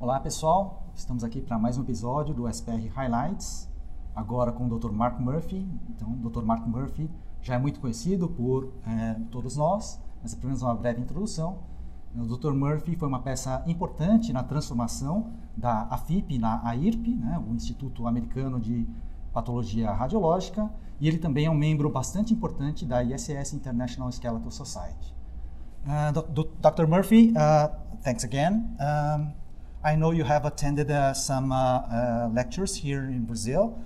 Olá pessoal, estamos aqui para mais um episódio do SPR Highlights, agora com o Dr. Mark Murphy. Então, o Dr. Mark Murphy já é muito conhecido por é, todos nós, mas apenas uma breve introdução. O Dr. Murphy foi uma peça importante na transformação da AFIP na AIRP, né, o Instituto Americano de Patologia Radiológica, e ele também é um membro bastante importante da ISS International Skeletal Society. Uh, Dr. Murphy, uh, thanks again. Um, I know you have attended uh, some uh, uh, lectures here in Brazil.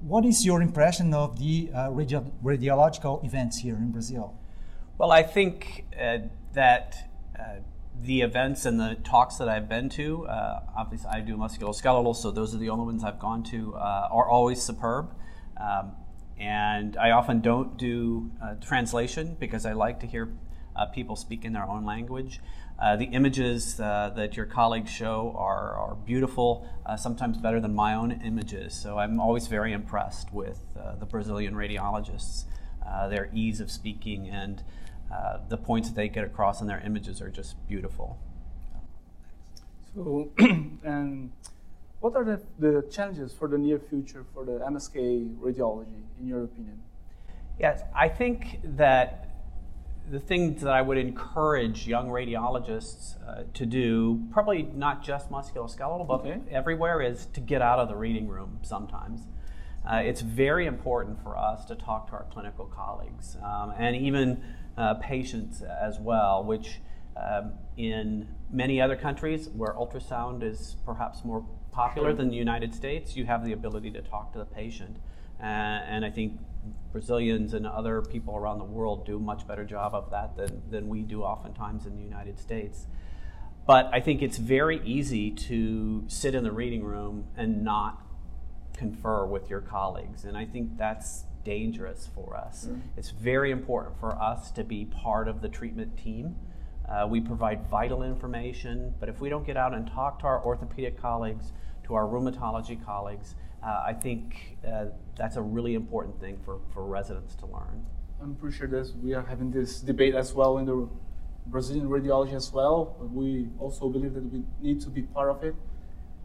What is your impression of the uh, radi radiological events here in Brazil? Well, I think uh, that uh, the events and the talks that I've been to, obviously I do musculoskeletal, so those are the only ones I've gone to, are always superb. Um, and I often don't do translation because I like to hear people speak in their own language. Uh, the images uh, that your colleagues show are, are beautiful, uh, sometimes better than my own images. So I'm always very impressed with uh, the Brazilian radiologists, uh, their ease of speaking, and uh, the points that they get across in their images are just beautiful. So, and what are the, the challenges for the near future for the MSK radiology, in your opinion? Yes, I think that the things that I would encourage young radiologists uh, to do, probably not just musculoskeletal, but okay. everywhere, is to get out of the reading room sometimes. Uh, it's very important for us to talk to our clinical colleagues um, and even uh, patients as well, which um, in many other countries where ultrasound is perhaps more popular than the United States, you have the ability to talk to the patient. Uh, and I think Brazilians and other people around the world do a much better job of that than, than we do oftentimes in the United States. But I think it's very easy to sit in the reading room and not confer with your colleagues. And I think that's dangerous for us. Mm. It's very important for us to be part of the treatment team. Uh, we provide vital information, but if we don't get out and talk to our orthopedic colleagues, to our rheumatology colleagues, uh, I think uh, that's a really important thing for, for residents to learn. I'm pretty sure that we are having this debate as well in the Brazilian radiology as well. But we also believe that we need to be part of it,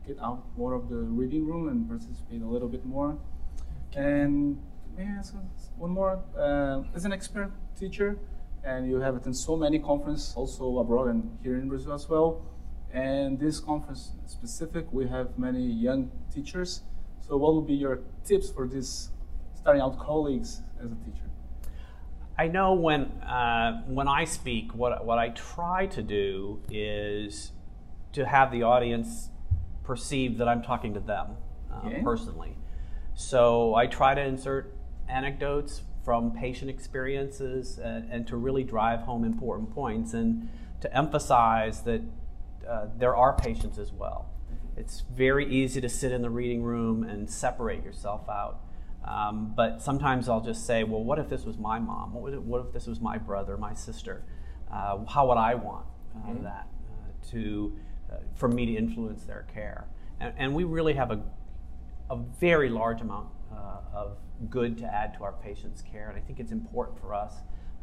get out more of the reading room and participate a little bit more. And may I ask one more? Uh, as an expert teacher, and you have attended so many conferences also abroad and here in Brazil as well. And this conference specific, we have many young teachers so what would be your tips for these starting out colleagues as a teacher? I know when uh, when I speak, what what I try to do is to have the audience perceive that I'm talking to them uh, okay. personally. So I try to insert anecdotes from patient experiences and, and, to really drive home important points and to emphasize that uh, there are patients as well it's very easy to sit in the reading room and separate yourself out. Um, but sometimes I'll just say, well, what if this was my mom? What, it, what if this was my brother, my sister? Uh, how would I want uh, mm-hmm. that uh, to, uh, for me to influence their care? And, and, we really have a, a very large amount uh, of good to add to our patients' care. And I think it's important for us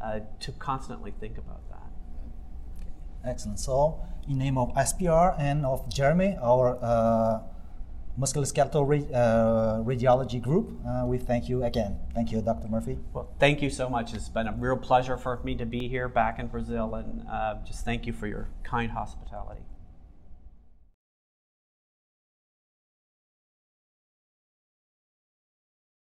uh, to constantly think about that. Excellent. So, in name of SPR and of Jeremy, our uh, musculoskeletal uh, radiology group, uh, we thank you again. Thank you, Dr. Murphey. Well, thank you so much. It's been a real pleasure for me to be here back in Brazil, and uh, just thank you for your kind hospitality.